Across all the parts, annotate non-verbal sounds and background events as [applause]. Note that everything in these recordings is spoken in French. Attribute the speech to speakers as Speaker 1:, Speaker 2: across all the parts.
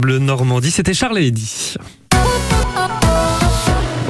Speaker 1: Bleu Normandie, c'était Charles Eddy.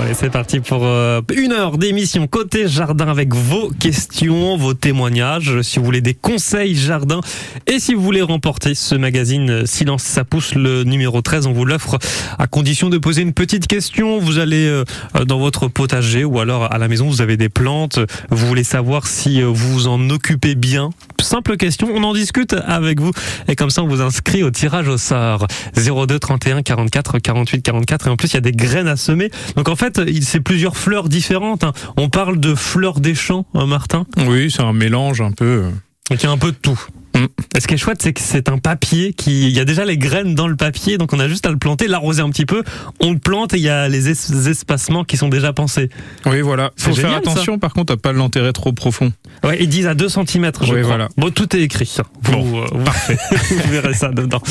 Speaker 1: Allez, c'est parti pour euh, une heure d'émission côté jardin avec vos questions, vos témoignages, si vous voulez des conseils jardin et si vous voulez remporter ce magazine euh, Silence ça pousse le numéro 13, on vous l'offre à condition de poser une petite question. Vous allez euh, dans votre potager ou alors à la maison, vous avez des plantes, vous voulez savoir si vous vous en occupez bien? Simple question, on en discute avec vous et comme ça on vous inscrit au tirage au sort 02 31 44 48 44 et en plus il y a des graines à semer. Donc en fait c'est plusieurs fleurs différentes. Hein. On parle de fleurs des champs, hein, Martin?
Speaker 2: Oui, c'est un mélange un peu.
Speaker 1: Donc il y a un peu de tout. Mm. ce qui est chouette, c'est que c'est un papier qui, il y a déjà les graines dans le papier, donc on a juste à le planter, l'arroser un petit peu, on le plante et il y a les espacements qui sont déjà pensés.
Speaker 2: Oui, voilà. Faut faire attention, par contre, à pas l'enterrer trop profond.
Speaker 1: Ouais, ils disent à 2 cm, je oui, Voilà. Bon, tout est écrit.
Speaker 2: Bon, euh, parfait. [laughs]
Speaker 1: Vous verrez ça dedans.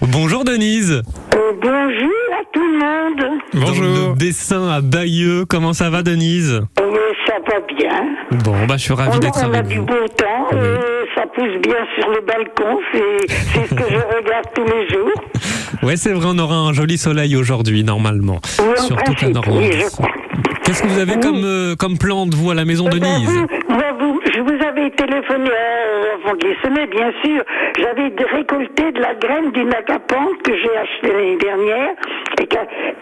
Speaker 1: Bonjour Denise.
Speaker 3: Euh, bonjour à tout le monde.
Speaker 1: Bonjour. le dessin à Bayeux, comment ça va Denise?
Speaker 3: Oui, ça va bien.
Speaker 1: Bon, bah je suis ravi d'être avec
Speaker 3: vous. On a du beau temps, euh, ça pousse bien sur le balcon, c'est ce que je regarde tous les jours. [laughs]
Speaker 1: Ouais, c'est vrai, on aura un joli soleil aujourd'hui, normalement.
Speaker 3: Oui, sur toute la Normandie. Oui,
Speaker 1: Qu'est-ce que vous avez comme, euh, comme plante, vous, à la maison de Denise?
Speaker 3: Je vous avais téléphoné euh, avant de les semer, bien sûr. J'avais récolté de la graine d'une acapante que j'ai achetée l'année dernière et que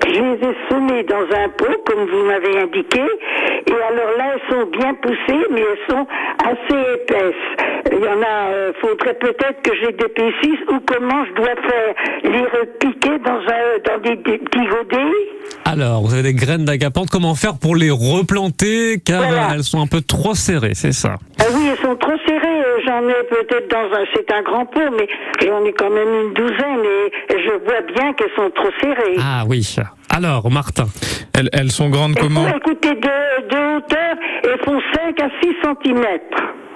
Speaker 3: je les ai semées dans un pot, comme vous m'avez indiqué. Et alors là, elles sont bien poussées, mais elles sont assez épaisses. Il y en a, euh, faudrait peut-être que j'ai d'épaississe ou comment je dois faire les repiquer dans, un, dans des, petits godets.
Speaker 1: Alors, vous avez des graines d'agapante, comment faire pour les replanter? Car elles sont un peu trop serrées, c'est ça
Speaker 3: ah Oui, elles sont trop serrées. Euh, j'en ai peut-être dans un, c'est un grand pot, mais j'en ai quand même une douzaine et je vois bien qu'elles sont trop serrées.
Speaker 1: Ah oui. Alors, Martin
Speaker 2: Elles, elles sont grandes comment?
Speaker 3: Écoutez, de, de hauteur, elles font 5 à 6 cm.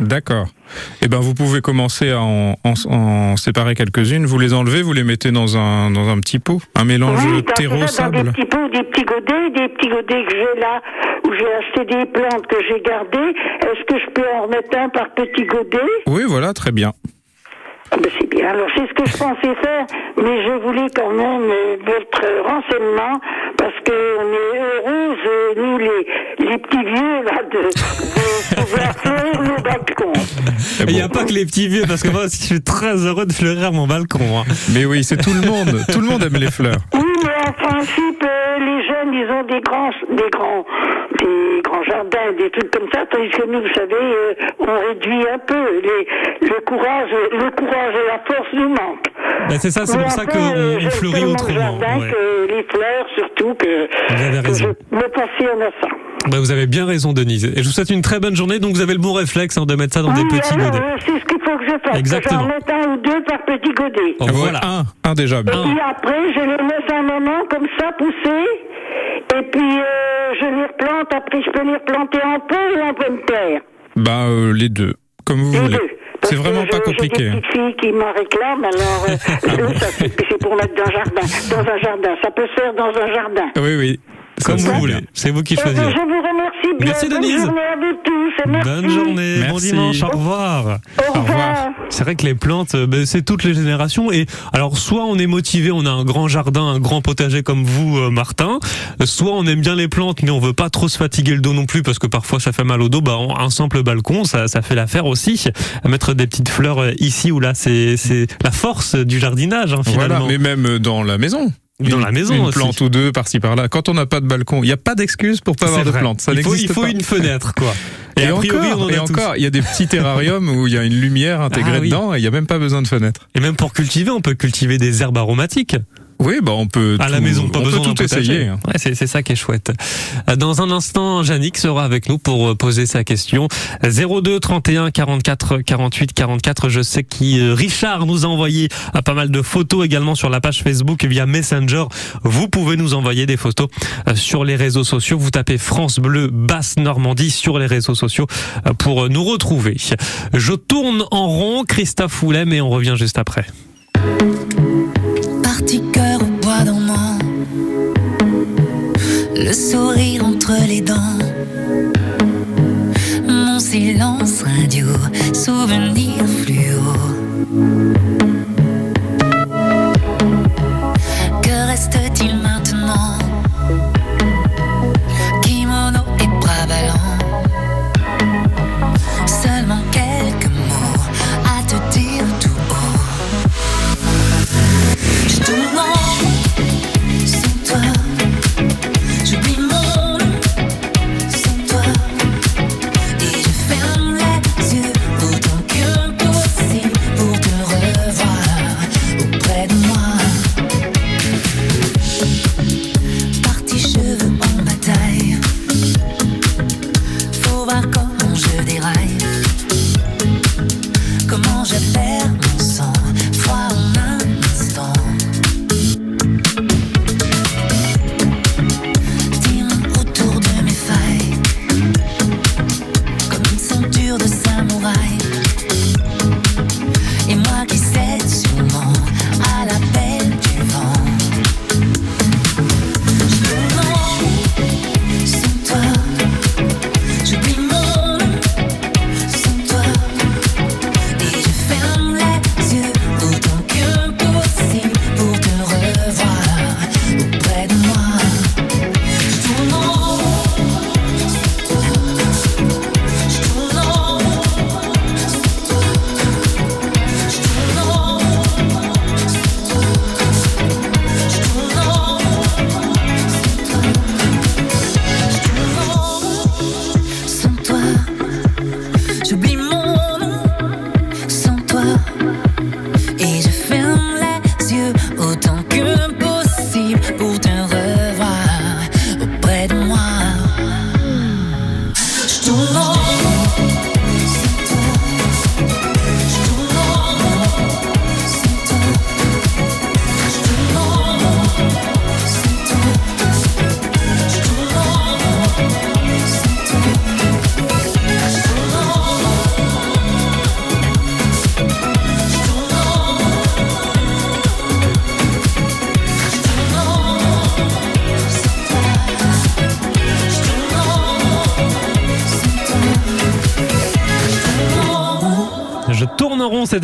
Speaker 2: D'accord. Eh ben, vous pouvez commencer à en, séparer quelques-unes. Vous les enlevez, vous les mettez dans un, dans un petit pot, un mélange terreau-sable.
Speaker 3: Des petits pots, des petits godets, des petits godets que j'ai là, où j'ai acheté des plantes que j'ai gardées. Est-ce que je peux en remettre un par petit godet
Speaker 2: Oui, voilà, très bien.
Speaker 3: Ah ben c'est bien. Alors c'est ce que je pensais faire, mais je voulais quand même euh, votre renseignement parce qu'on est heureux, euh, nous les, les petits vieux là, de, de pouvoir fleurir nos balcons.
Speaker 1: Il n'y a pas que les petits vieux parce que moi aussi je suis très heureux de fleurir mon balcon. Hein.
Speaker 2: Mais oui, c'est tout le monde. tout le monde aime les fleurs.
Speaker 3: Oui, mais en principe, euh, les jeunes, ils ont des grands, des grands, des grands jardins, des trucs comme ça, tandis que nous, vous savez, on réduit un peu les, le courage, le courage et la force nous manque.
Speaker 1: Ben c'est ça, c'est pour ça qu'on fleurit autrement.
Speaker 3: Ouais. Que les fleurs, surtout, que,
Speaker 1: vous avez raison.
Speaker 3: je me passionne à ça.
Speaker 1: Ben vous avez bien raison, Denise. Et je vous souhaite une très bonne journée. Donc, vous avez le bon réflexe hein, de mettre ça dans des petits godets.
Speaker 3: C'est ce qu'il faut que je fasse.
Speaker 1: Exactement.
Speaker 3: J'en un ou deux par petit godet.
Speaker 1: Oh, voilà. Un,
Speaker 2: un déjà.
Speaker 3: Et puis après, je les laisse un moment comme ça pousser. Et puis, euh, je les replante. Après, je peux les replanter en pot ou en pleine terre.
Speaker 2: Ben, euh, les deux. Comme vous
Speaker 3: les
Speaker 2: voulez.
Speaker 3: Deux.
Speaker 2: C'est vraiment pas compliqué.
Speaker 3: J'ai des petites filles qui m'en réclament, alors euh, [laughs] c'est pour mettre dans un jardin. Dans un jardin, ça peut se faire dans un jardin.
Speaker 2: Oui, oui.
Speaker 1: Comme vous voulez. C'est vous qui
Speaker 3: eh ben,
Speaker 1: choisissez.
Speaker 3: je vous remercie bien.
Speaker 1: Merci Denise.
Speaker 3: Bonne journée à vous tous. Merci.
Speaker 1: Bonne journée. Bon dimanche. Au revoir.
Speaker 3: Au revoir.
Speaker 1: C'est vrai que les plantes, euh, ben, c'est toutes les générations. Et alors, soit on est motivé, on a un grand jardin, un grand potager comme vous, euh, Martin. Soit on aime bien les plantes, mais on veut pas trop se fatiguer le dos non plus parce que parfois ça fait mal au dos. Bah, un simple balcon, ça, ça fait l'affaire aussi. Mettre des petites fleurs euh, ici ou là, c'est la force du jardinage, hein, finalement.
Speaker 2: Voilà, mais même dans la maison.
Speaker 1: Dans la maison
Speaker 2: une
Speaker 1: aussi.
Speaker 2: plante ou deux par-ci par-là. Quand on n'a pas de balcon, il n'y a pas d'excuse pour pas avoir de plantes. Ça
Speaker 1: il faut, il faut
Speaker 2: pas.
Speaker 1: une fenêtre, quoi.
Speaker 2: Et, et encore, on et encore, il y a des petits terrariums où il y a une lumière intégrée ah, oui. dedans et il n'y a même pas besoin de fenêtre.
Speaker 1: Et même pour cultiver, on peut cultiver des herbes aromatiques.
Speaker 2: Oui, bah on peut
Speaker 1: à
Speaker 2: tout,
Speaker 1: la maison, pas
Speaker 2: on
Speaker 1: besoin
Speaker 2: peut tout essayer. Hein.
Speaker 1: Ouais, c'est ça qui est chouette. Dans un instant, Yannick sera avec nous pour poser sa question. 02 31 44 48 44. Je sais que Richard nous a envoyé pas mal de photos également sur la page Facebook via Messenger. Vous pouvez nous envoyer des photos sur les réseaux sociaux. Vous tapez France Bleu Basse Normandie sur les réseaux sociaux pour nous retrouver. Je tourne en rond, Christophe Foulem, et on revient juste après.
Speaker 4: Parti cœur au bois dormant, le sourire entre les dents, mon silence radio, souvenir fluo.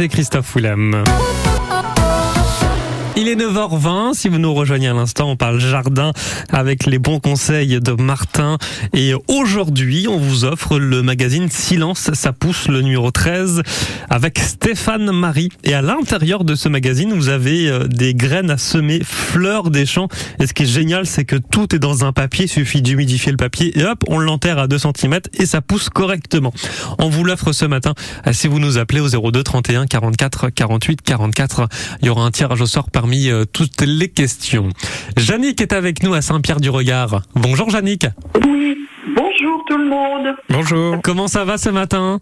Speaker 1: Christophe Willem. Il est 9h20. Si vous nous rejoignez à l'instant, on parle jardin avec les bons conseils de Martin. Et aujourd'hui, on vous offre le magazine Silence, ça pousse, le numéro 13, avec Stéphane Marie. Et à l'intérieur de ce magazine, vous avez euh, des graines à semer, fleurs des champs. Et ce qui est génial, c'est que tout est dans un papier. Il suffit d'humidifier le papier et hop, on l'enterre à 2 cm et ça pousse correctement. On vous l'offre ce matin. Euh, Si vous nous appelez au 02 31 44 48 44, il y aura un tirage au sort parmi euh, toutes les questions. Jannick est avec nous à Saint-Pierre-du-Regard. Bonjour Jannick.
Speaker 5: Oui, bonjour tout le monde.
Speaker 2: Bonjour.
Speaker 1: Comment ça va ce matin?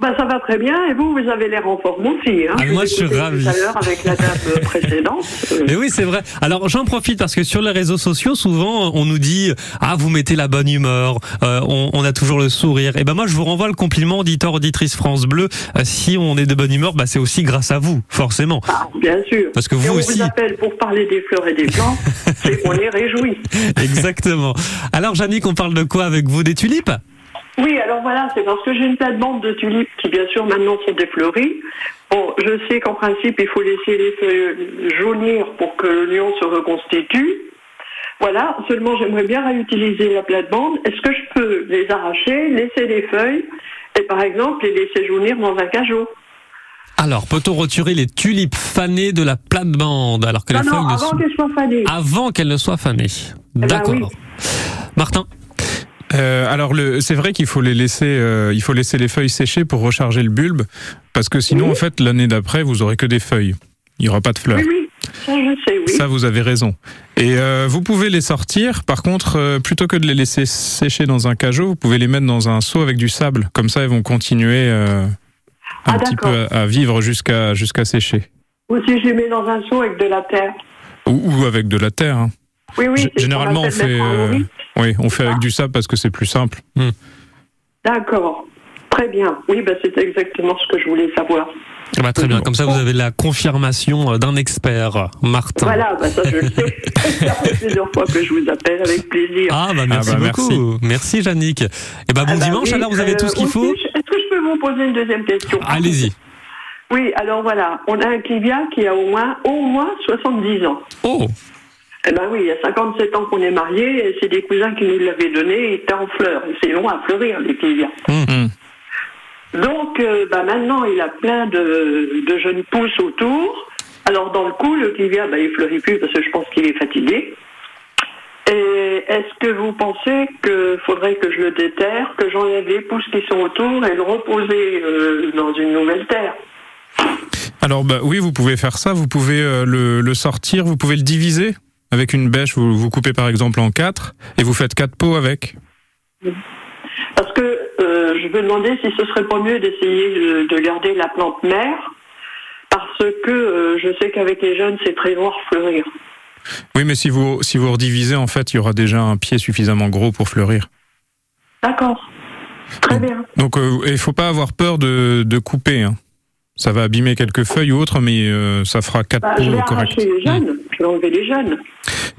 Speaker 5: Bah, ça va très bien et vous, vous avez l'air en forme aussi. Hein
Speaker 1: Ah, moi, je suis ravi.
Speaker 5: Tout à l'heure avec la dame euh, [laughs] précédente.
Speaker 1: Mais oui, c'est vrai. Alors j'en profite parce que sur les réseaux sociaux, souvent on nous dit ah vous mettez la bonne humeur, euh, on, on a toujours le sourire. Et ben moi je vous renvoie le compliment auditeur auditrice France Bleu. Euh, si on est de bonne humeur, bah c'est aussi grâce à vous, forcément.
Speaker 5: ah, bien sûr.
Speaker 1: Parce que
Speaker 5: Et
Speaker 1: vous
Speaker 5: on
Speaker 1: aussi.
Speaker 5: vous appelle pour parler des fleurs et des plantes, [laughs] c'est qu'on est réjouis.
Speaker 1: Exactement. Alors Jannick, on parle de quoi avec vous Des tulipes?
Speaker 5: Oui, alors voilà, c'est parce que j'ai une plate-bande de tulipes qui, bien sûr, maintenant sont défleuries. Bon, je sais qu'en principe, il faut laisser les feuilles jaunir pour que le lion se reconstitue. Voilà, seulement j'aimerais bien réutiliser la plate-bande. Est-ce que je peux les arracher, laisser les feuilles et par exemple les laisser jaunir dans un cajot?
Speaker 1: Alors peut-on retirer les tulipes fanées de la plate-bande alors que
Speaker 5: Non,
Speaker 1: les
Speaker 5: non,
Speaker 1: feuilles ne
Speaker 5: avant
Speaker 1: sont...
Speaker 5: qu'elles soient fanées.
Speaker 1: avant qu'elles ne soient fanées
Speaker 5: ben
Speaker 1: D'accord.
Speaker 5: oui.
Speaker 1: Martin
Speaker 2: Euh, alors le, c'est vrai qu'il faut les laisser, euh, il faut laisser les feuilles sécher pour recharger le bulbe, parce que sinon
Speaker 5: Oui.
Speaker 2: en fait l'année d'après vous aurez que des feuilles. Il n'y aura pas de fleurs.
Speaker 5: Oui, oui, ça je sais, oui.
Speaker 2: Ça, vous avez raison. Et euh, vous pouvez les sortir. Par contre, euh, plutôt que de les laisser sécher dans un cajot, vous pouvez les mettre dans un seau avec du sable. Comme ça, elles vont continuer euh, un
Speaker 5: Ah,
Speaker 2: petit peu à vivre jusqu'à jusqu'à sécher.
Speaker 5: Ou si je les mets dans un seau avec de la terre.
Speaker 2: Ou, ou avec de la terre. hein.
Speaker 5: Oui, oui.
Speaker 2: Généralement, on fait, euh, oui, on fait avec du sable parce que c'est plus simple.
Speaker 5: D'accord. Très bien. Oui, ben, c'est exactement ce que je voulais savoir.
Speaker 1: Ah bah, Très bien, comme ça vous avez la confirmation euh, d'un expert, Martin.
Speaker 5: Voilà, ben, ça je le sais. [laughs] ça fait plusieurs fois que je vous appelle avec plaisir.
Speaker 1: Ah bah merci
Speaker 2: bah,
Speaker 1: beaucoup. Merci, Jannick. Et bah bon
Speaker 5: Ah bah
Speaker 1: dimanche
Speaker 5: oui,
Speaker 1: alors vous avez
Speaker 5: euh,
Speaker 1: tout ce qu'il
Speaker 5: aussi,
Speaker 1: faut
Speaker 5: Est-ce que je peux vous poser une deuxième question?
Speaker 1: Allez-y.
Speaker 5: Oui, alors voilà, on a un clivia qui a au moins, au moins 70 ans.
Speaker 1: Oh
Speaker 5: Eh ben oui, il y a 57 ans qu'on est mariés, c'est des cousins qui nous l'avaient donné, il était en fleurs. Et c'est long à fleurir, les clivias.
Speaker 2: Hmm.
Speaker 5: Donc, euh, bah, maintenant, il a plein de, de jeunes pousses autour. Alors, dans le coup, le clivia, bah, il fleurit plus parce que je pense qu'il est fatigué. Et est-ce que vous pensez qu'il faudrait que je le déterre, que j'enlève les pousses qui sont autour et le reposer euh, dans une nouvelle terre?
Speaker 2: Alors bah oui, vous pouvez faire ça. Vous pouvez euh, le, le sortir. Vous pouvez le diviser avec une bêche. Vous, vous coupez par exemple en quatre et vous faites quatre pots avec.
Speaker 5: Parce que euh, je me demandais si ce serait pas mieux d'essayer de, de garder la plante mère, parce que euh, je sais qu'avec les jeunes, c'est très à fleurir.
Speaker 2: Oui, mais si vous si vous redivisez, en fait, il y aura déjà un pied suffisamment gros pour fleurir.
Speaker 5: D'accord. Très bien.
Speaker 2: Donc euh, il faut pas avoir peur de, de couper. hein. Ça va abîmer quelques feuilles ou autres, mais ça fera quatre
Speaker 5: Bah,
Speaker 2: pots corrects.
Speaker 5: les jeunes, je enlever les jeunes.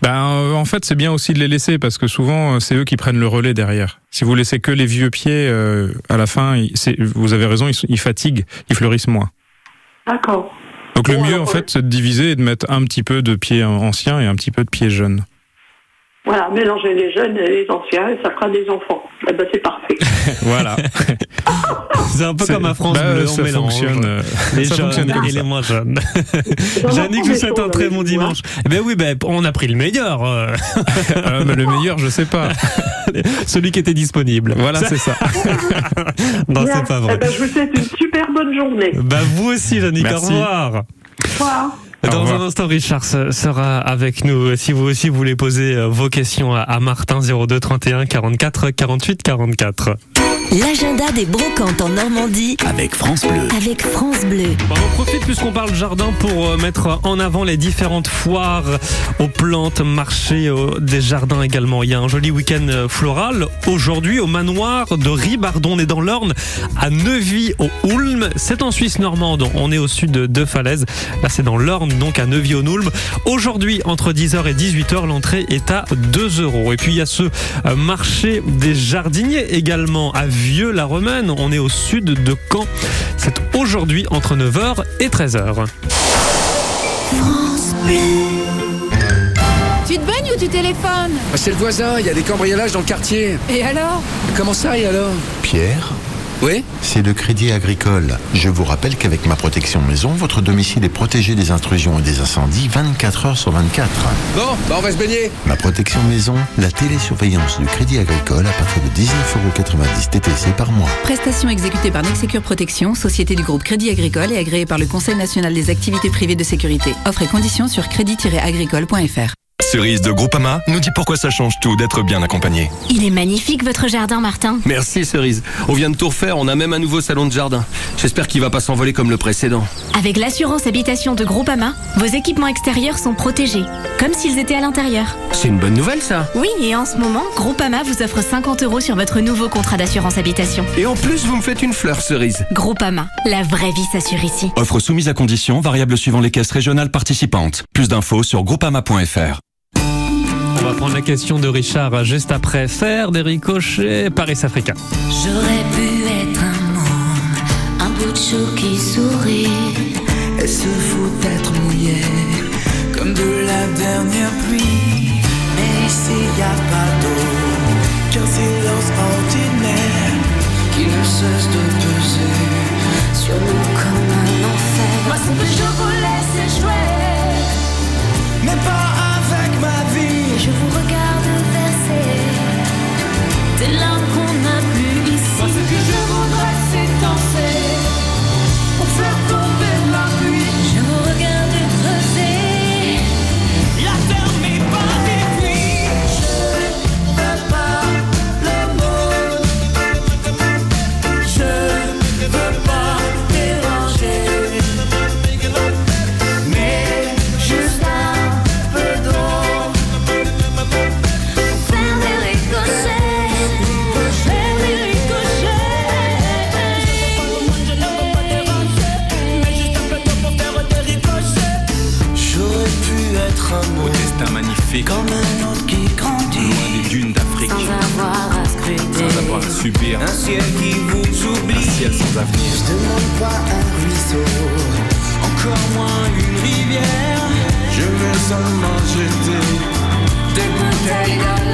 Speaker 2: Ben, euh, en fait, c'est bien aussi de les laisser parce que souvent, euh, c'est eux qui prennent le relais derrière. Si vous laissez que les vieux pieds, euh, à la fin, vous avez raison, ils, ils fatiguent, ils fleurissent moins.
Speaker 5: D'accord.
Speaker 2: Donc le mieux,
Speaker 5: alors,
Speaker 2: en fait, c'est de diviser et de mettre un petit peu de pieds anciens et un petit peu de pieds jeunes.
Speaker 5: Voilà, mélanger les jeunes et les anciens, et ça fera des enfants. Eh ben, c'est parfait. [laughs]
Speaker 2: voilà. [laughs]
Speaker 1: C'est un peu comme à France
Speaker 2: bah,
Speaker 1: Bleu, on mélange
Speaker 2: euh, [laughs]
Speaker 1: les
Speaker 2: ça
Speaker 1: jeunes et les moins jeunes.
Speaker 5: J'en
Speaker 1: Jannick, je vous souhaite un très bon dimanche. Eh ben oui, ben, on a pris le meilleur, euh,
Speaker 2: Ah, mais le meilleur, je sais pas.
Speaker 1: celui qui était disponible.
Speaker 2: Voilà, c'est ça.
Speaker 1: non, c'est pas
Speaker 5: Eh
Speaker 1: vrai.
Speaker 5: ben, je vous souhaite une super bonne journée.
Speaker 1: Bah vous aussi, Jannick, au revoir.
Speaker 5: Au revoir.
Speaker 1: Dans un instant, Richard se- sera avec nous. Si vous aussi voulez poser euh, vos questions à, à Martin 02 31 44 48 44.
Speaker 4: L'agenda des brocantes en Normandie
Speaker 6: avec France Bleu.
Speaker 4: avec France Bleu.
Speaker 1: Bon, on en profite puisqu'on parle jardin pour euh, mettre en avant les différentes foires aux plantes, marchés euh, des jardins également. Il y a un joli week-end euh, floral aujourd'hui au manoir de Ribardon. On est dans l'Orne à Neuvy au Ulm. C'est en Suisse normande. On est au sud de, Falaise. Là, c'est dans l'Orne, donc à Neuvy au Ulm. Aujourd'hui, entre 10h et 18h, l'entrée est à 2 euros. Et puis, il y a ce marché des jardiniers également à Vieux-la-Romaine. On est au sud de Caen. C'est aujourd'hui entre 9h et 13h.
Speaker 6: Tu te baignes ou tu téléphones?
Speaker 7: Ah, C'est le voisin, il y a des cambriolages dans le quartier.
Speaker 6: Et alors?
Speaker 7: Comment ça et alors?
Speaker 8: Pierre,
Speaker 7: Oui
Speaker 8: c'est le Crédit Agricole. Je vous rappelle qu'avec ma protection maison, votre domicile est protégé des intrusions et des incendies 24 heures sur 24.
Speaker 7: Bon, bah on va se baigner.
Speaker 8: Ma protection maison, la télésurveillance du Crédit Agricole à partir de 19,90€ TTC par mois.
Speaker 6: Prestation exécutée par Nexecure Protection, société du groupe Crédit Agricole et agréée par le Conseil national des activités privées de sécurité. Offre et conditions sur crédit-agricole.fr.
Speaker 9: Cerise de Groupama nous dit pourquoi ça change tout d'être bien accompagné.
Speaker 10: Il est magnifique votre jardin, Martin.
Speaker 11: Merci Cerise. On vient de tout refaire, on a même un nouveau salon de jardin. J'espère qu'il va pas s'envoler comme le précédent.
Speaker 10: Avec l'assurance habitation de Groupama, vos équipements extérieurs sont protégés, comme s'ils étaient à l'intérieur.
Speaker 11: C'est une bonne nouvelle ça.
Speaker 10: Oui, et en ce moment, Groupama vous offre 50 euros sur votre nouveau contrat d'assurance habitation.
Speaker 11: Et en plus, vous me faites une fleur Cerise.
Speaker 10: Groupama, la vraie vie s'assure ici.
Speaker 9: Offre soumise à condition, variable suivant les caisses régionales participantes. Plus d'infos sur groupama.fr.
Speaker 1: On va prendre la question de Richard juste après. Faire des ricochets Paris-Africa.
Speaker 12: J'aurais pu être un môme, un bout de chou qui sourit. Elle se fout d'être mouillée, comme de la dernière pluie. Mais ici y a pas d'eau, qu'un silence ordinaire qui ne cesse de peser sur nous comme un enfer. Moi, Je vous regarde verser larmes un mot,
Speaker 13: destin magnifique,
Speaker 12: comme un autre qui grandit,
Speaker 13: loin des dunes d'Afrique,
Speaker 12: sans avoir à scruter,
Speaker 13: sans avoir à subir
Speaker 12: un ciel qui vous
Speaker 13: un
Speaker 12: oublie.
Speaker 13: ciel sans avenir.
Speaker 12: Je demande pas un ruisseau, encore moins une rivière. Je veux seulement jeter des bouteilles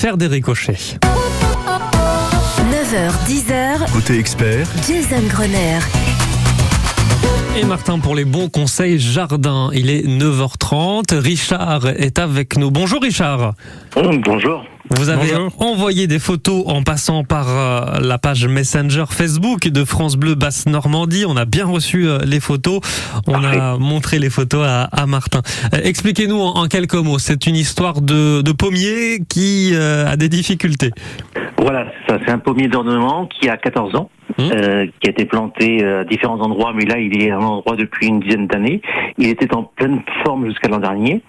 Speaker 12: faire des ricochets.
Speaker 4: 9h, 10h,
Speaker 9: Côté expert,
Speaker 4: Jason Grenier.
Speaker 1: Et Martin pour les bons conseils jardin. Il est 9h30. Richard est avec nous. Bonjour Richard.
Speaker 14: Bonjour.
Speaker 1: Vous avez
Speaker 2: Bonjour.
Speaker 1: envoyé des photos en passant par euh, la page Messenger Facebook de France Bleu Basse Normandie. On a bien reçu euh, les photos. On a montré les photos à, à Martin. Euh, Expliquez-nous en, en quelques mots. C'est une histoire de, de pommier qui a des difficultés.
Speaker 14: Voilà, ça. C'est un pommier d'ornement qui a 14 ans, euh, qui a été planté euh, à différents endroits, mais là, il est à un endroit depuis une dizaine d'années. Il était en pleine forme jusqu'à l'an dernier.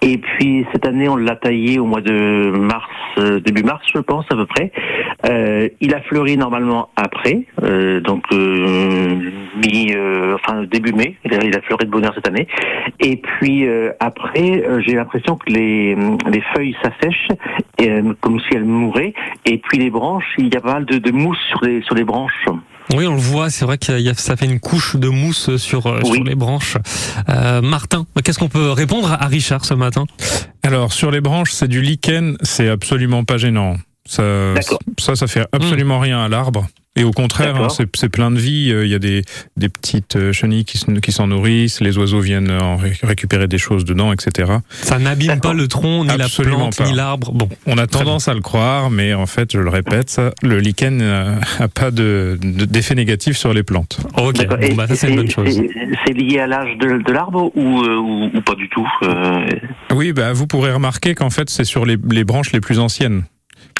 Speaker 14: Et puis, cette année, on l'a taillé au mois de mars, euh, début mars, je pense, à peu près. Euh, il a fleuri normalement après, euh, donc mi, enfin début mai. Il a, fleuri de bonheur cette année. Et puis après, j'ai l'impression que les, les feuilles s'assèchent, comme si elles mouraient. Et puis les branches, il y a pas mal de, de mousse sur les sur les branches.
Speaker 1: Oui, on le voit. C'est vrai que ça fait une couche de mousse sur, euh, sur les branches. Euh, Martin, qu'est-ce qu'on peut répondre à Richard ce matin?
Speaker 2: Alors sur les branches, c'est du lichen, c'est absolument pas gênant. Ça, ça, ça fait absolument rien à l'arbre. Et au contraire, hein, c'est plein de vie. Euh, Il y a des, des petites euh, chenilles qui se- qui s'en nourrissent, les oiseaux viennent en ré- récupérer des choses dedans, etc.
Speaker 1: Ça n'abîme pas le tronc, ni
Speaker 2: Absolument
Speaker 1: la plante,
Speaker 2: pas.
Speaker 1: ni l'arbre. Bon,
Speaker 2: On a tendance à le croire, mais en fait, je le répète, ça, le lichen euh, a pas de- de- d'effet négatif sur les plantes.
Speaker 1: Ok,
Speaker 14: D'accord. Et- et c'est- C'est lié à l'âge de, de l'arbre ou, euh, ou, ou pas du tout euh,
Speaker 2: Oui, bah, vous pourrez remarquer qu'en fait, c'est sur les, les branches les plus anciennes.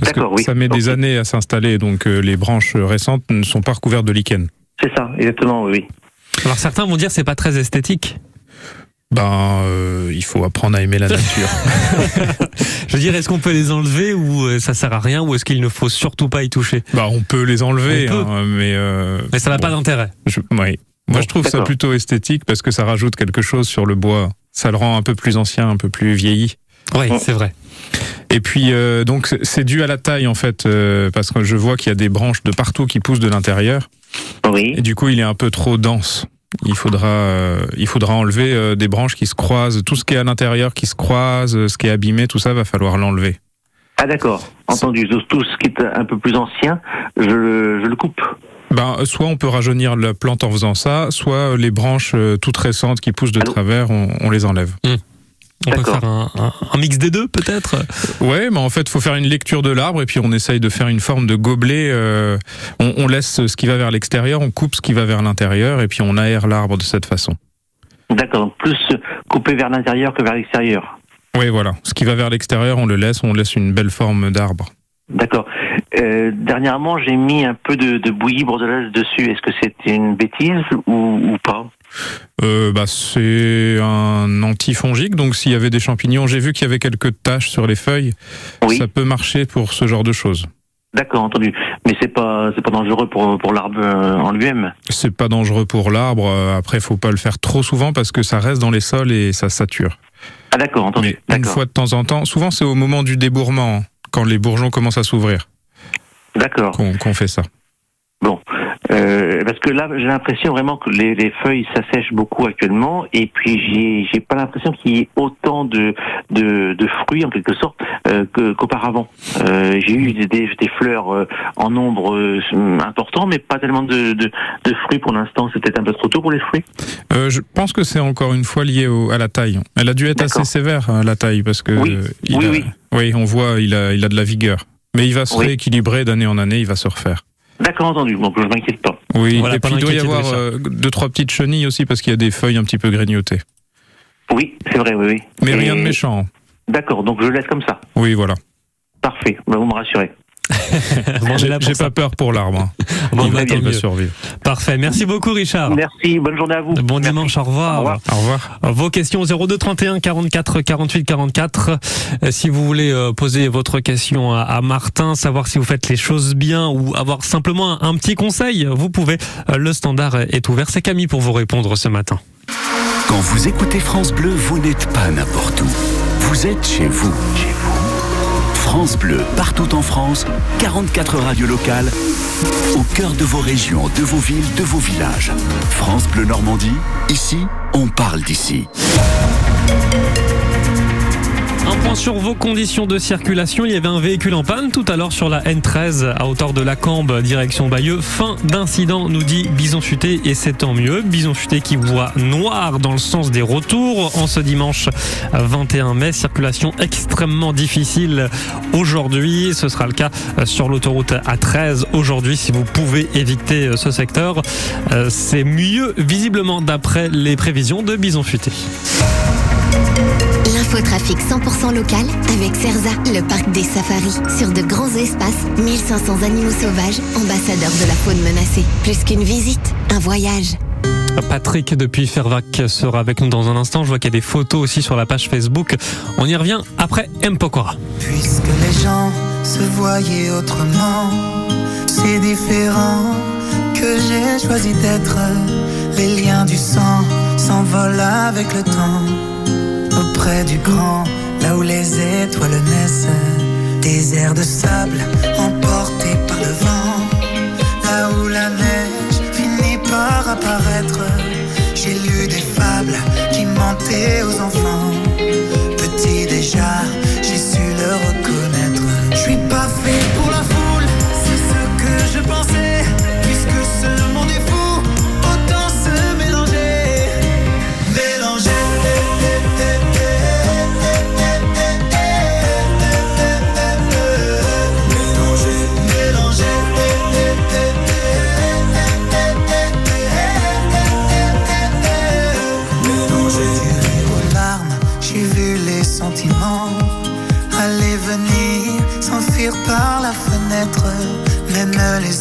Speaker 2: Parce que
Speaker 14: oui.
Speaker 2: ça met des années à s'installer, donc euh, les branches récentes ne sont pas recouvertes de lichen.
Speaker 14: C'est ça, exactement, oui.
Speaker 1: Alors certains vont dire que c'est pas très esthétique.
Speaker 2: Ben, euh, il faut apprendre à aimer la nature. [laughs] [laughs]
Speaker 1: Je veux dire, est-ce qu'on peut les enlever ou euh, ça sert à rien ou est-ce qu'il ne faut surtout pas y toucher?
Speaker 2: Bah, on peut les enlever,
Speaker 1: peut.
Speaker 2: hein, mais euh,
Speaker 1: Mais ça n'a pas d'intérêt.
Speaker 2: je- oui. Moi, je trouve ça plutôt esthétique parce que ça rajoute quelque chose sur le bois. Ça le rend un peu plus ancien, un peu plus vieilli.
Speaker 1: Oui, c'est vrai.
Speaker 2: Et puis euh, donc c'est- dû à la taille en fait, euh, parce que je vois qu'il y a des branches de partout qui poussent de l'intérieur.
Speaker 14: Oui.
Speaker 2: Et du coup, il est un peu trop dense. Il faudra, euh, il faudra enlever euh, des branches qui se croisent, tout ce qui est à l'intérieur qui se croise, ce qui est abîmé, tout ça va falloir l'enlever.
Speaker 14: Ah d'accord, entendu. Tout ce qui est un peu plus ancien, je le, je le coupe.
Speaker 2: Ben, soit on peut rajeunir la plante en faisant ça, soit les branches euh, toutes récentes qui poussent de travers, on, on les enlève.
Speaker 1: On peut faire un, un- un mix des deux peut-être?
Speaker 2: Ouais, mais en fait, faut faire une lecture de l'arbre et puis on essaye de faire une forme de gobelet. euh, on, on laisse ce qui va vers l'extérieur, on coupe ce qui va vers l'intérieur et puis on aère l'arbre de cette façon.
Speaker 14: D'accord, donc plus coupé vers l'intérieur que vers l'extérieur.
Speaker 2: Oui, voilà. Ce qui va vers l'extérieur, on le laisse, on laisse une belle forme d'arbre.
Speaker 14: D'accord. Euh, dernièrement, j'ai mis un peu de, de bouillie bordelaise dessus. Est-ce que c'était une bêtise ou, ou pas?
Speaker 2: Euh, bah, c'est un antifongique, donc s'il y avait des champignons, j'ai vu qu'il y avait quelques taches sur les feuilles. Ça peut marcher pour ce genre de choses.
Speaker 14: D'accord, entendu. Mais c'est pas c'est pas dangereux pour pour l'arbre euh, en lui-même.
Speaker 2: C'est pas dangereux pour l'arbre. euh, Après, faut pas le faire trop souvent parce que ça reste dans les sols et ça sature.
Speaker 14: Ah d'accord, entendu.
Speaker 2: Mais une fois de temps en temps, souvent c'est au moment du débourrement, quand les bourgeons commencent à s'ouvrir.
Speaker 14: D'accord.
Speaker 2: Qu'on qu'on fait ça.
Speaker 14: Bon, euh, parce que là, j'ai l'impression vraiment que les, les feuilles s'assèchent beaucoup actuellement, et puis j'ai j'ai pas l'impression qu'il y ait autant de de, de fruits en quelque sorte euh, que- qu'auparavant. Euh, j'ai eu des, des, des fleurs euh, en nombre euh, important, mais pas tellement de, de, de fruits pour l'instant. C'est peut-être un peu trop tôt pour les fruits.
Speaker 2: Euh, je pense que c'est encore une fois lié au- à la taille. Elle a dû être assez sévère hein, la taille parce que
Speaker 14: Oui.
Speaker 2: euh, il
Speaker 14: Oui,
Speaker 2: a-
Speaker 14: oui.
Speaker 2: oui, on voit il a il a de la vigueur. Mais il va se
Speaker 14: Oui.
Speaker 2: rééquilibrer d'année en année, il va se refaire.
Speaker 14: D'accord, entendu. Donc je m'inquiète pas.
Speaker 2: Oui,
Speaker 14: Voilà,
Speaker 2: et puis il doit y avoir euh, deux trois petites chenilles aussi parce qu'il y a des feuilles un petit peu grignotées.
Speaker 14: Oui, c'est vrai, oui, oui.
Speaker 2: Mais
Speaker 14: Et-
Speaker 2: rien de méchant.
Speaker 14: D'accord, donc je laisse comme ça.
Speaker 2: Oui, voilà.
Speaker 14: Parfait. Ben, vous me rassurez.
Speaker 2: J'ai pas peur pour l'arbre. hein. [laughs]
Speaker 1: Bon,
Speaker 2: il
Speaker 1: bah,
Speaker 2: va,
Speaker 1: tant
Speaker 2: il va
Speaker 1: mieux.
Speaker 2: survivre.
Speaker 1: Parfait. Merci beaucoup, Richard.
Speaker 14: Merci. Bonne journée à vous.
Speaker 1: Bon dimanche. Au revoir.
Speaker 2: Au revoir.
Speaker 1: Vos questions 02 31 44 48 44. Euh, Si vous voulez euh, poser votre question à, à Martin, savoir si vous faites les choses bien ou avoir simplement un, un petit conseil, vous pouvez. Euh, Le standard est ouvert. C'est Camille pour vous répondre ce matin.
Speaker 15: Quand vous écoutez France Bleu, vous n'êtes pas n'importe où. Vous êtes chez vous. Chez vous. France Bleu, partout en France, 44 radios locales, au cœur de vos régions, de vos villes, de vos villages. France Bleu Normandie, ici, on parle d'ici.
Speaker 1: Sur vos conditions de circulation. Il y avait un véhicule en panne tout à l'heure sur la N13 à hauteur de la Cambe, direction Bayeux. Fin d'incident, nous dit Bison Futé, et c'est tant mieux. Bison Futé qui voit noir dans le sens des retours en ce dimanche 21 mai. Circulation extrêmement difficile aujourd'hui. Ce sera le cas sur l'autoroute A13 aujourd'hui si vous pouvez éviter ce secteur. Euh, C'est mieux visiblement d'après les prévisions de Bison Futé.
Speaker 16: L'infotrafic 100% local avec Cerza, le parc des safaris. Sur de grands espaces, 1500 animaux sauvages, ambassadeurs de la faune menacée. Plus qu'une visite, un voyage.
Speaker 1: Patrick depuis Fervac sera avec nous dans un instant. Je vois qu'il y a des photos aussi sur la page Facebook. On y revient après M. Pokora.
Speaker 17: Puisque les gens se voyaient autrement, c'est différent que j'ai choisi d'être. Les liens du sang s'envolent avec le temps. Auprès du grand, là où les étoiles naissent, airs de sable emportés par le vent. Là où la neige finit par apparaître, j'ai lu des fables qui mentaient aux enfants. Petit déjà, j'ai su le reconnaître. Je suis pas fait pour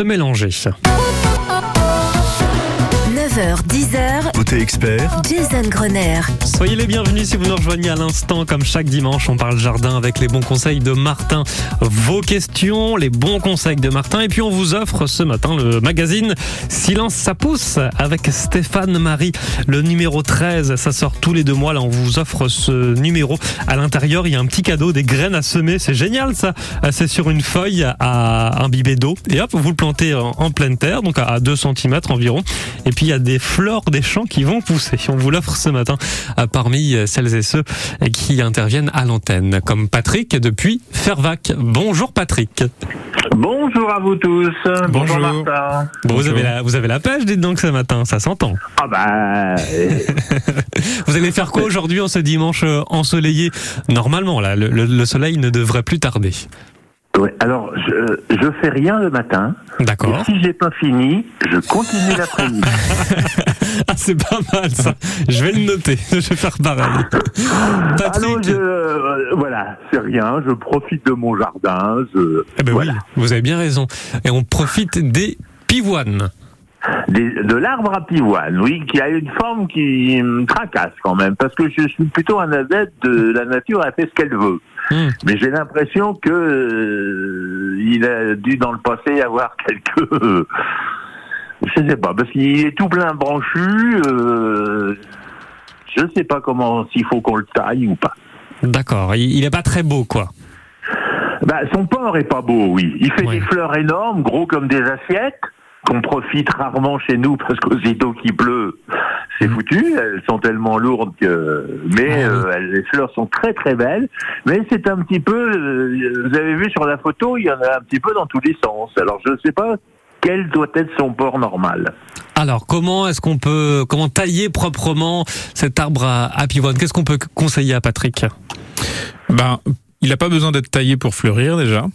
Speaker 17: Se mélanger.
Speaker 4: 9h, 10h,
Speaker 15: Côté expert,
Speaker 4: Jason Grenier.
Speaker 1: Soyez les bienvenus si vous nous rejoignez à l'instant. Comme chaque dimanche, on parle jardin avec les bons conseils de Martin. Vos questions, les bons conseils de Martin. Et puis on vous offre ce matin le magazine Silence ça pousse avec Stéphane Marie. Le numéro 13, ça sort tous les deux mois. Là, on vous offre ce numéro. À l'intérieur, il y a un petit cadeau, des graines à semer. C'est génial ça. C'est sur une feuille à imbibée d'eau. Et hop, vous le plantez en, en pleine terre, donc à 2 cm environ. Et puis il y a des fleurs des champs qui vont pousser. On vous l'offre ce matin euh, parmi celles et ceux qui interviennent à l'antenne, comme Patrick depuis Fervac. Bonjour Patrick.
Speaker 18: Bonjour à vous tous. Bonjour, Martin.
Speaker 1: Bon, vous avez la, vous avez la pêche, dites donc ce matin, ça s'entend.
Speaker 18: Ah bah. [laughs]
Speaker 1: Vous allez faire quoi aujourd'hui en ce dimanche euh, ensoleillé? Normalement, là, le, le- le soleil ne devrait plus tarder.
Speaker 18: Ouais, alors, je, je fais rien le matin.
Speaker 1: D'accord.
Speaker 18: Et si j'ai pas fini, je continue l'après-midi. [laughs]
Speaker 1: Ah, c'est pas mal ça. Je vais le noter. [laughs] Je vais faire pareil.
Speaker 18: Alors, je, euh, voilà, c'est rien. Je profite de mon jardin. Je,
Speaker 1: Eh ben oui, vous avez bien raison. Et on profite des pivoines.
Speaker 18: Des- de l'arbre à pivoine, oui, qui a une forme qui me tracasse quand même, parce que je suis plutôt un adepte de la nature, elle fait ce qu'elle veut.
Speaker 1: Hmm.
Speaker 18: Mais j'ai l'impression que euh, il a dû dans le passé avoir [laughs] quelques, je sais pas, parce qu'il est tout plein branchu. Euh, je sais pas comment, s'il faut qu'on le taille ou pas.
Speaker 1: D'accord. Il il est pas très beau, quoi.
Speaker 18: Bah, son port est pas beau, oui. Il fait des fleurs énormes, gros comme des assiettes, qu'on profite rarement chez nous parce qu'aussitôt qu'il pleut, c'est foutu. Elles sont tellement lourdes que, mais euh, elles- les fleurs sont très très belles. Mais c'est un petit peu, euh, vous avez vu sur la photo, il y en a un petit peu dans tous les sens. Alors je ne sais pas quel doit être son port normal.
Speaker 1: Alors, comment est-ce qu'on peut, comment tailler proprement cet arbre à, à pivoine? Qu'est-ce qu'on peut conseiller à Patrick?
Speaker 2: Ben, il n'a pas besoin d'être taillé pour fleurir déjà.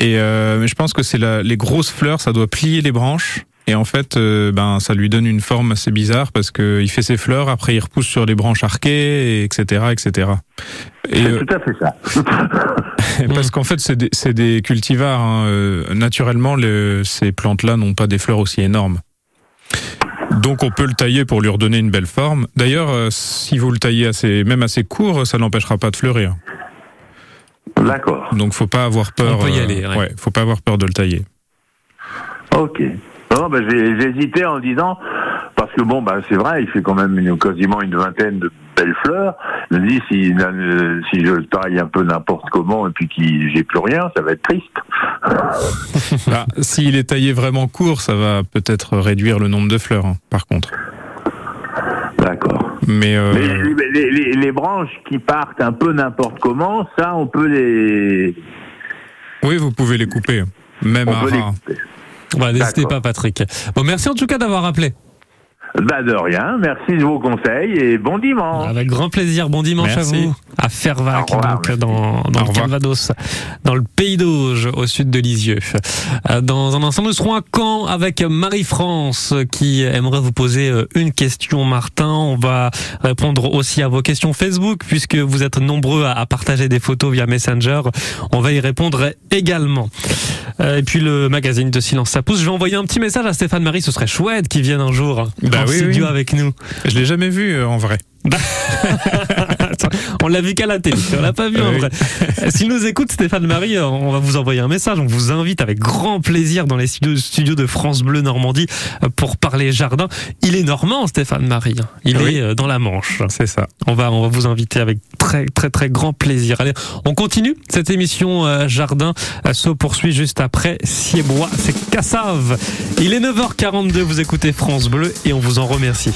Speaker 2: Et euh, mais je pense que c'est la- les grosses fleurs, ça doit plier les branches. Et en fait, euh, ben, ça lui donne une forme assez bizarre parce que il fait ses fleurs, après il repousse sur les branches arquées, et etc., etc. Et,
Speaker 18: C'est
Speaker 2: euh,
Speaker 18: tout à fait ça. [laughs]
Speaker 2: parce qu'en fait, c'est des, c'est des cultivars. hein, euh, naturellement, le- ces plantes-là n'ont pas des fleurs aussi énormes. Donc, on peut le tailler pour lui redonner une belle forme. D'ailleurs, euh, si vous le taillez assez, même assez court, ça n'empêchera pas de fleurir.
Speaker 18: D'accord.
Speaker 2: Donc, faut pas avoir peur.
Speaker 1: On peut y
Speaker 2: euh,
Speaker 1: aller, ouais.
Speaker 2: faut pas avoir peur de le tailler.
Speaker 18: Ok. Non, ben, hésité en disant, parce que bon, ben, c'est vrai, il fait quand même une- quasiment une vingtaine de belles fleurs. Je me dis, si, euh, si je le taille un peu n'importe comment et puis que j'ai plus rien, ça va être triste.
Speaker 2: Bah, [laughs] S'il est taillé vraiment court, ça va peut-être réduire le nombre de fleurs, hein, par contre.
Speaker 18: D'accord.
Speaker 2: Mais, euh,
Speaker 18: Mais les, les- les- les branches qui partent un peu n'importe comment, ça, on peut les.
Speaker 2: oui, vous pouvez les couper, même
Speaker 18: On
Speaker 2: à
Speaker 18: peut les
Speaker 2: ras.
Speaker 1: Bah, N'hésitez pas, Patrick. Bon, merci en tout cas d'avoir appelé.
Speaker 18: Bah, de rien. Merci de vos conseils et bon dimanche.
Speaker 1: Avec grand plaisir. Bon dimanche
Speaker 2: Merci.
Speaker 1: à vous. À Fervac,
Speaker 18: revoir,
Speaker 1: donc dans, dans le. Calvados, dans le Pays d'Auge, au sud de Lisieux. Euh, Dans un instant, nous serons à Caen avec Marie-France qui aimerait vous poser euh, une question, Martin. On va répondre aussi à vos questions Facebook puisque vous êtes nombreux à, partager des photos via Messenger. On va y répondre également. Euh, Et puis le magazine de Silence ça pousse. Je vais envoyer un petit message à Stéphane Marie. Ce serait chouette qu'il vienne un jour
Speaker 2: Bah
Speaker 1: en
Speaker 2: oui,
Speaker 1: studio
Speaker 2: oui.
Speaker 1: avec nous.
Speaker 2: Je l'ai jamais vu euh, en vrai.
Speaker 1: Attends, on l'a vu qu'à la télé, on l'a pas vu en vrai. S'il nous écoute, Stéphane Marie, on va vous envoyer un message. On vous invite avec grand plaisir dans les studios, de France Bleu Normandie euh, pour parler jardin. Il est normand, Stéphane Marie. Il
Speaker 2: Oui.
Speaker 1: est euh, dans la Manche.
Speaker 2: C'est ça.
Speaker 1: On va, on va vous inviter avec très, très, très grand plaisir. Allez, on continue cette émission euh, jardin se poursuit juste après Siebois, c'est Cassave. Il est 9h42, vous écoutez France Bleu et on vous en remercie.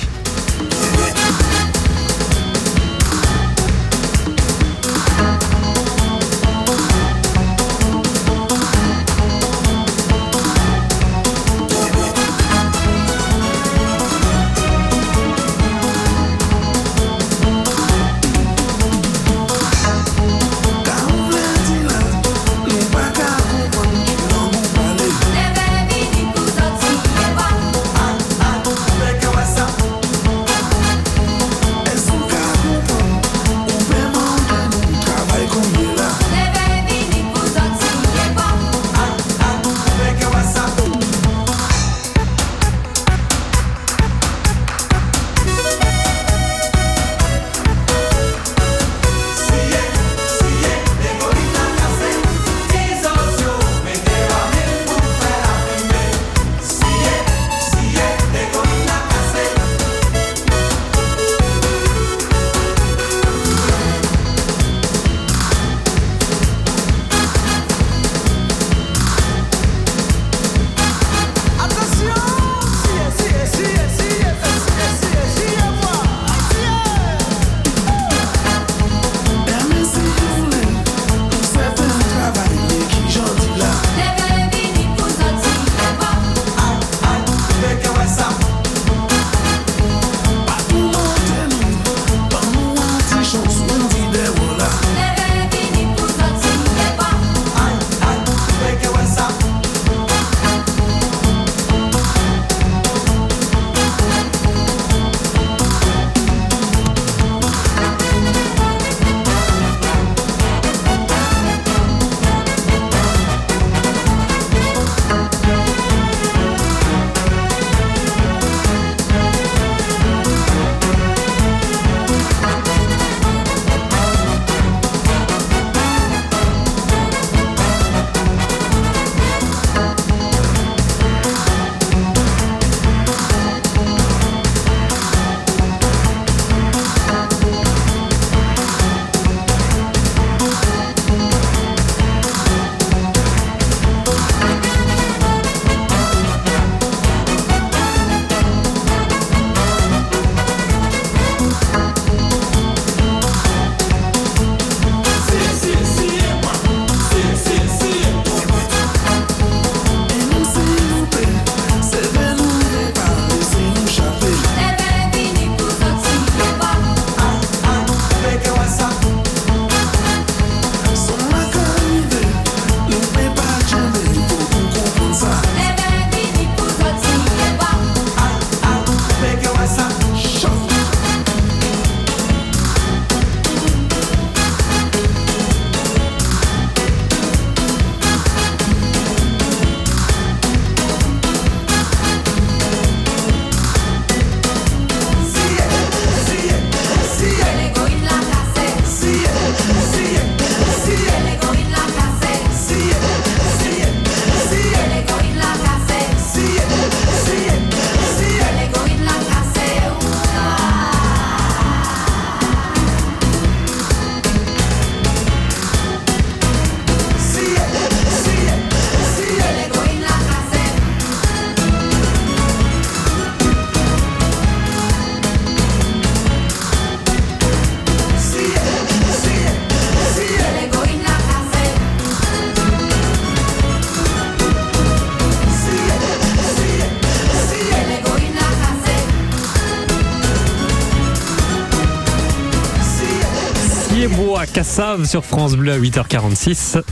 Speaker 1: Sur France Bleu à 8h46.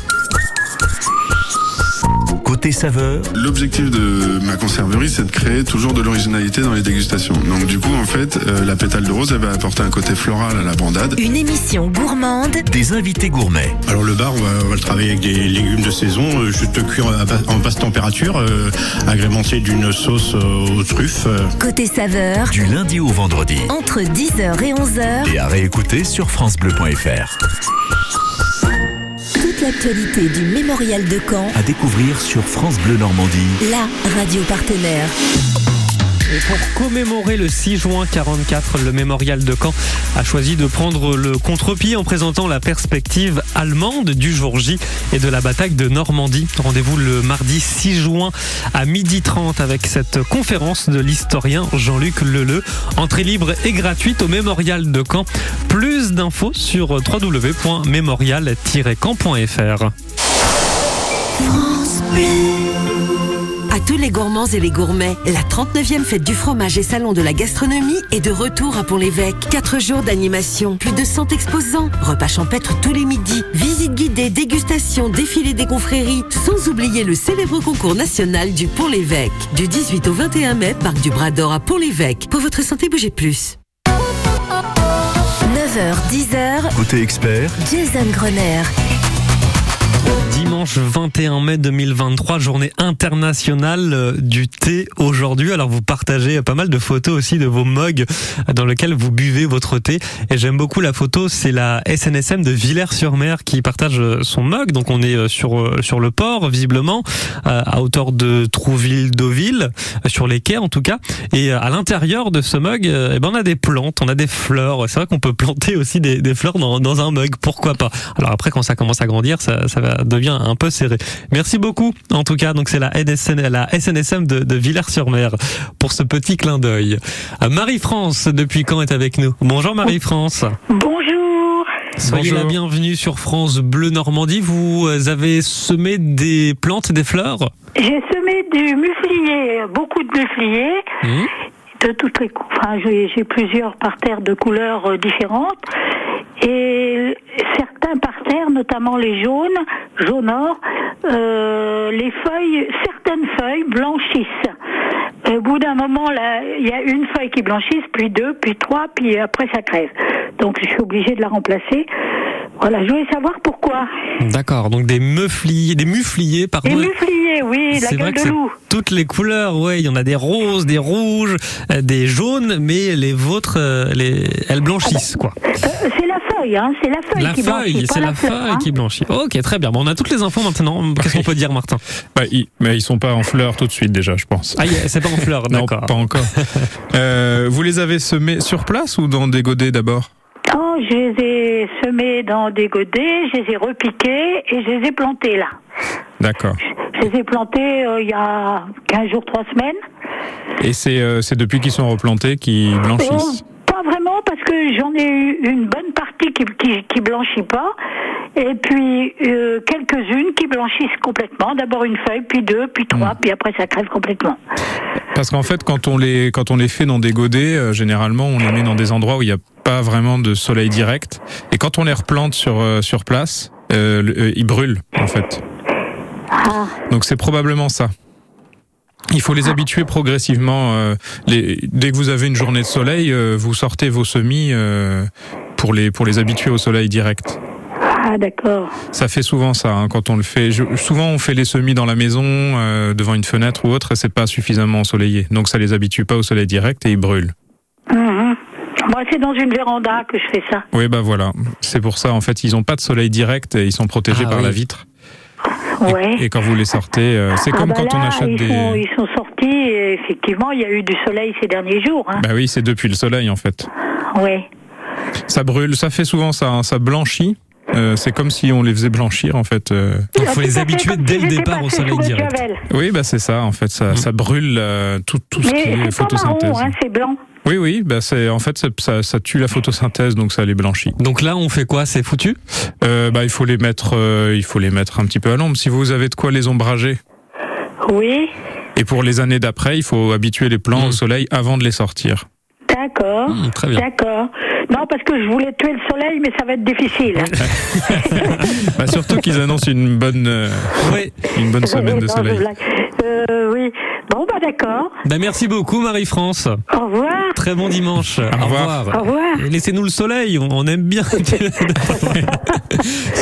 Speaker 15: Côté saveur,
Speaker 19: L'objectif de ma conserverie, c'est de créer toujours de l'originalité dans les dégustations. Donc du coup, en fait, euh, la pétale de rose, elle va apporter un côté floral à la bandade.
Speaker 4: Une émission gourmande
Speaker 15: des invités gourmets.
Speaker 20: Alors le bar, on va, on va le travailler avec des légumes de saison, euh, juste cuire en basse température, euh, agrémenté d'une sauce euh, aux truffes. euh.
Speaker 4: Côté saveur,
Speaker 15: Du lundi au vendredi.
Speaker 4: entre 10h et 11h,
Speaker 15: Et à réécouter sur FranceBleu.fr.
Speaker 4: l'actualité du mémorial de Caen,
Speaker 15: À découvrir sur France Bleu Normandie.
Speaker 4: la radio partenaire.
Speaker 1: Et pour commémorer le 6 juin 44, le mémorial de Caen a choisi de prendre le contre-pied en présentant la perspective allemande du jour J et de la bataille de Normandie. Rendez-vous le mardi 6 juin à 12h30 avec cette conférence de l'historien Jean-Luc Leleu. Entrée libre et gratuite au mémorial de Caen. Plus d'infos sur www.mémorial-caen.fr.
Speaker 21: France. Tous les gourmands et les gourmets, la 39e fête du fromage et salon de la gastronomie est de retour à Pont-l'Évêque. 4 jours d'animation, plus de 100 exposants, repas champêtres tous les midis, visites guidées, dégustation, défilé des confréries, sans oublier le célèbre concours national du Pont-l'Évêque. Du 18 au 21 mai, parc du Bras d'Or à Pont-l'Évêque. Pour votre santé, bougez plus.
Speaker 4: 9h, 10h,
Speaker 15: Côté expert,
Speaker 4: Jason Grenier.
Speaker 1: Dimanche 21 mai 2023, journée internationale euh, du thé aujourd'hui. Alors vous partagez pas mal de photos aussi de vos mugs dans lesquels vous buvez votre thé. Et j'aime beaucoup la photo, c'est la SNSM de Villers-sur-Mer qui partage euh, son mug. Donc on est euh, sur sur le port visiblement, à hauteur de Trouville-Deauville, sur les quais en tout cas. Et à l'intérieur de ce mug, eh ben on a des plantes, on a des fleurs. C'est vrai qu'on peut planter aussi des, fleurs dans, un mug. Pourquoi pas? Alors après quand ça commence à grandir, ça va devient un peu serré. Merci beaucoup. En tout cas, donc c'est la, NSN, la SNSM de, de Villers-sur-Mer pour ce petit clin d'œil. Euh, Marie-France depuis quand est avec nous? Bonjour Marie-France.
Speaker 22: Bonjour.
Speaker 1: Soyez la bienvenue sur France Bleu Normandie. Vous avez semé des plantes, des fleurs?
Speaker 22: J'ai semé du muflier, beaucoup de muflier.
Speaker 1: Mmh.
Speaker 22: De toutes les enfin, j'ai plusieurs parterres de couleurs euh, différentes. Et certains parterres, notamment les jaunes, jaune or, euh, les feuilles, certaines feuilles blanchissent. Au bout d'un moment, là, il y a une feuille qui blanchisse, puis deux, puis trois, puis après ça crève. Donc je suis obligée de la remplacer. Voilà, je voulais savoir pourquoi.
Speaker 1: D'accord, donc des mufliers, des mufliers, pardon.
Speaker 22: Les mufliers, oui, la
Speaker 1: C'est vrai
Speaker 22: gueule
Speaker 1: que
Speaker 22: de loup.
Speaker 1: toutes les couleurs, ouais, il y en a des roses, des rouges, euh, des jaunes, mais les vôtres, euh, les, elles blanchissent, quoi.
Speaker 22: Euh, c'est la feuille, hein, c'est la feuille
Speaker 1: La
Speaker 22: qui blanchit,
Speaker 1: feuille, c'est la feuille
Speaker 22: hein.
Speaker 1: qui blanchit. Ok, très bien. Bon, on a toutes les infos maintenant. Qu'est-ce qu'on peut dire, Martin?
Speaker 2: Bah, ils, mais ils sont pas en fleurs tout de suite déjà, je pense.
Speaker 1: Ah, c'est pas en fleurs, [laughs]
Speaker 2: Non,
Speaker 1: d'accord.
Speaker 2: pas encore. [laughs] Euh, vous les avez semés sur place ou dans des godets d'abord?
Speaker 22: Oh, je les ai semés dans des godets, je les ai repiqués et je les ai plantés là.
Speaker 2: D'accord.
Speaker 22: Je les ai plantés euh, il y a 15 jours, 3 semaines.
Speaker 2: Et c'est euh, depuis qu'ils sont replantés qu'ils blanchissent
Speaker 22: Oh, pas vraiment parce que j'en ai eu une bonne partie qui, qui, qui blanchit pas et puis euh, quelques-unes qui blanchissent complètement. D'abord une feuille, puis deux, puis
Speaker 2: Hmm.
Speaker 22: trois, puis après ça crève complètement.
Speaker 2: Parce qu'en fait, quand on les quand on les fait dans des godets, euh, généralement, on les met dans des endroits où il n'y a pas vraiment de soleil direct. Et quand on les replante sur euh, sur place, ils brûlent en fait.
Speaker 22: Ah.
Speaker 2: Donc c'est probablement ça. Il faut les habituer progressivement. euh, les, dès que vous avez une journée de soleil, euh, vous sortez vos semis euh, pour les pour les habituer au soleil direct.
Speaker 22: Ah d'accord.
Speaker 2: Ça fait souvent ça hein, quand on le fait. Je- souvent on fait les semis dans la maison, euh, devant une fenêtre ou autre, et c'est pas suffisamment ensoleillé. Donc ça les habitue pas au soleil direct et ils brûlent.
Speaker 22: Mhm. Moi c'est dans une véranda que je fais ça.
Speaker 2: Oui bah voilà, c'est pour ça en fait ils ont pas de soleil direct et ils sont protégés
Speaker 1: Ah
Speaker 2: par
Speaker 1: oui.
Speaker 2: la vitre.
Speaker 22: Ouais.
Speaker 2: Et quand vous les sortez, euh, c'est
Speaker 22: Ah
Speaker 2: comme
Speaker 22: bah
Speaker 2: quand on achète
Speaker 22: ils
Speaker 2: des.
Speaker 22: Sont, ils sont sortis et effectivement il y a eu du soleil ces derniers jours. Hein.
Speaker 2: Bah oui, c'est depuis le soleil en fait.
Speaker 22: Ouais.
Speaker 2: Ça brûle, ça fait souvent ça, hein, ça blanchit. Euh, c'est comme si on les faisait blanchir en fait. euh.
Speaker 1: Il faut les habituer dès le départ au soleil direct.
Speaker 2: Oui, bah c'est ça en fait, ça, ça brûle euh, tout, tout ce qui est
Speaker 22: marron,
Speaker 2: photosynthèse.
Speaker 22: hein, c'est blanc.
Speaker 2: Oui, oui, bah c'est en fait ça, ça, ça tue la photosynthèse, donc ça les blanchit.
Speaker 1: Donc là, on fait quoi? C'est foutu?
Speaker 2: Euh, Bah il faut les mettre, euh, il faut les mettre un petit peu à l'ombre. Si vous avez de quoi les ombrager.
Speaker 22: Oui,
Speaker 2: Et pour les années d'après, il faut habituer les plants au soleil avant de les sortir.
Speaker 22: d'accord.
Speaker 2: Mmh, très bien.
Speaker 22: D'accord.
Speaker 3: Non, parce que je voulais tuer le soleil, mais ça va être difficile. [laughs]
Speaker 2: Bah, surtout qu'ils annoncent une bonne, euh, une bonne semaine de soleil.
Speaker 3: blague. Euh, oui. Bon, bah d'accord.
Speaker 1: Bah, merci beaucoup Marie-France.
Speaker 3: Au revoir.
Speaker 1: Très bon dimanche. Au revoir.
Speaker 3: Au revoir.
Speaker 1: Et Laissez-nous le soleil, on, aime bien. [laughs] c'est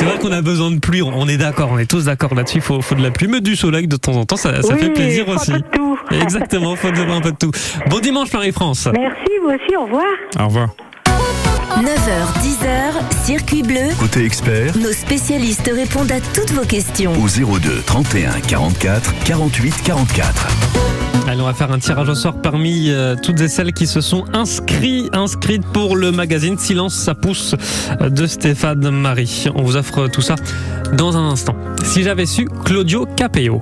Speaker 1: vrai qu'on a besoin de pluie, on est d'accord, on est tous d'accord là-dessus, il faut, faut de la pluie, mais du soleil de temps en temps, ça, ça
Speaker 3: Oui,
Speaker 1: fait plaisir
Speaker 3: faut un
Speaker 1: aussi.
Speaker 3: peu de tout.
Speaker 1: Exactement, faut avoir un peu de tout. Bon dimanche Marie-France.
Speaker 3: Merci, vous aussi, au revoir.
Speaker 2: Au revoir.
Speaker 4: 9h, 10h, Circuit Bleu.
Speaker 15: Côté expert,
Speaker 4: Nos spécialistes répondent à toutes vos questions.
Speaker 15: au 02 31 44 48 44.
Speaker 1: Allez, on va faire un tirage au sort parmi euh, toutes et celles qui se sont inscrits, inscrites pour le magazine Silence, ça pousse euh, de Stéphane Marie. On vous offre tout ça dans un instant. Si j'avais su, Claudio Capeo.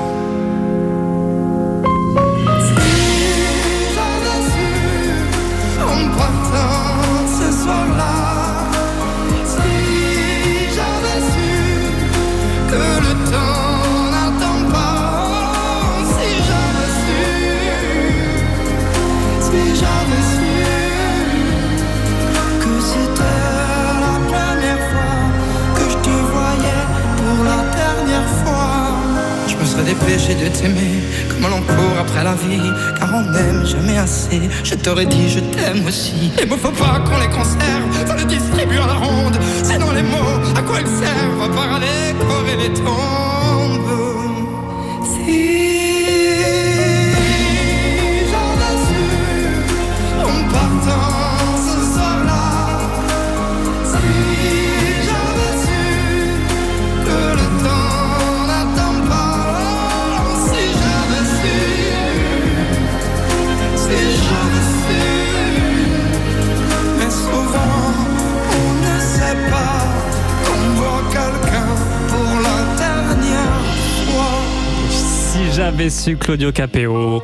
Speaker 23: Dépêché de t'aimer comme l'on court après la vie, car on n'aime jamais assez. Je t'aurais dit je t'aime aussi. Et me faut pas qu'on les conserve, faut les distribuer à la ronde. Dans les mots, à quoi ils servent, à part à les tombes. J'avais su
Speaker 1: Claudio Capeo.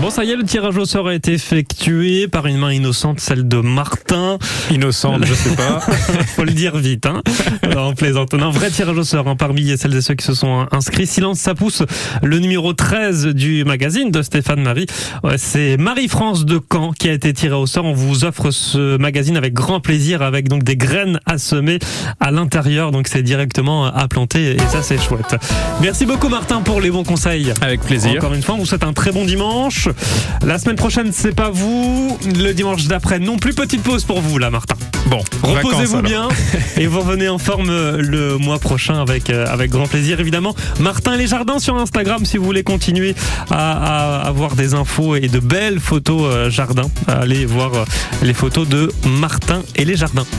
Speaker 1: Bon, ça y est, le tirage au sort a été effectué par une main innocente, celle de Martin.
Speaker 2: Innocente, je sais pas. [laughs]
Speaker 1: Faut le dire vite, hein. Alors, on plaisante. Un vrai tirage au sort, hein, parmi celles et ceux qui se sont inscrits. Silence, ça pousse. Le numéro 13 du magazine de Stéphane Marie. Ouais, C'est Marie-France de Caen qui a été tirée au sort. On vous offre ce magazine avec grand plaisir, avec donc des graines à semer à l'intérieur. Donc, c'est directement à planter et ça, c'est chouette. Merci beaucoup, Martin, pour les bons conseils.
Speaker 2: Avec plaisir.
Speaker 1: Encore une fois, on vous souhaite un très bon dimanche. La semaine prochaine, c'est pas vous. Le dimanche d'après, non plus. Petite pause pour vous, là, Martin.
Speaker 2: Bon,
Speaker 1: Reposez-vous bien [laughs] et vous revenez en forme euh, le mois prochain avec, euh, avec grand plaisir, évidemment. Martin et les jardins sur Instagram, si vous voulez continuer à, à avoir des infos et de belles photos euh, jardins. Allez voir euh, les photos de Martin et les jardins. Bon